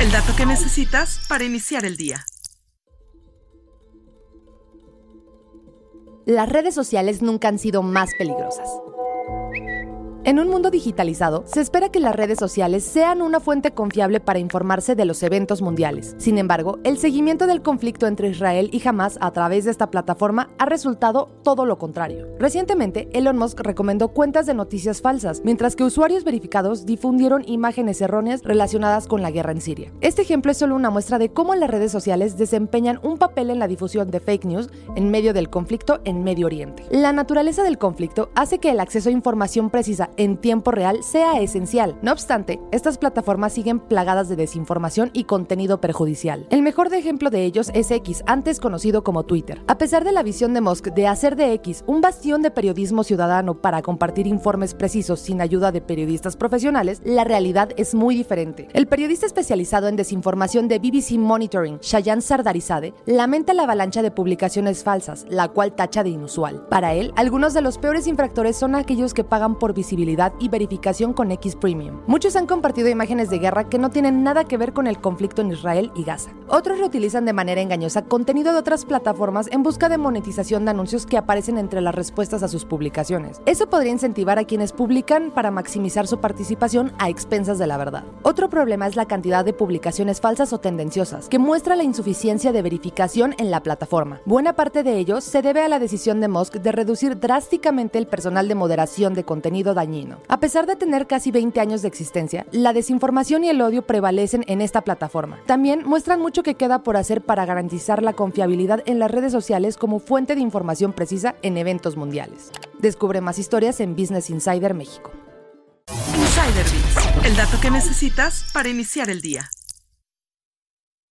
El dato que necesitas para iniciar el día. Las redes sociales nunca han sido más peligrosas. En un mundo digitalizado, se espera que las redes sociales sean una fuente confiable para informarse de los eventos mundiales. Sin embargo, el seguimiento del conflicto entre Israel y Hamas a través de esta plataforma ha resultado todo lo contrario. Recientemente, Elon Musk recomendó cuentas de noticias falsas, mientras que usuarios verificados difundieron imágenes erróneas relacionadas con la guerra en Siria. Este ejemplo es solo una muestra de cómo las redes sociales desempeñan un papel en la difusión de fake news en medio del conflicto en Medio Oriente. La naturaleza del conflicto hace que el acceso a información precisa en tiempo real sea esencial. No obstante, estas plataformas siguen plagadas de desinformación y contenido perjudicial. El mejor ejemplo de ellos es X, antes conocido como Twitter. A pesar de la visión de Musk de hacer de X un bastión de periodismo ciudadano para compartir informes precisos sin ayuda de periodistas profesionales, la realidad es muy diferente. El periodista especializado en desinformación de BBC Monitoring, Shayan Sardarizade, lamenta la avalancha de publicaciones falsas, la cual tacha de inusual. Para él, algunos de los peores infractores son aquellos que pagan por visibilidad y verificación con X Premium. Muchos han compartido imágenes de guerra que no tienen nada que ver con el conflicto en Israel y Gaza. Otros reutilizan de manera engañosa contenido de otras plataformas en busca de monetización de anuncios que aparecen entre las respuestas a sus publicaciones. Eso podría incentivar a quienes publican para maximizar su participación a expensas de la verdad. Otro problema es la cantidad de publicaciones falsas o tendenciosas, que muestra la insuficiencia de verificación en la plataforma. Buena parte de ellos se debe a la decisión de Musk de reducir drásticamente el personal de moderación de contenido a pesar de tener casi 20 años de existencia, la desinformación y el odio prevalecen en esta plataforma. También muestran mucho que queda por hacer para garantizar la confiabilidad en las redes sociales como fuente de información precisa en eventos mundiales. Descubre más historias en Business Insider México. Insider Bits, el dato que necesitas para iniciar el día.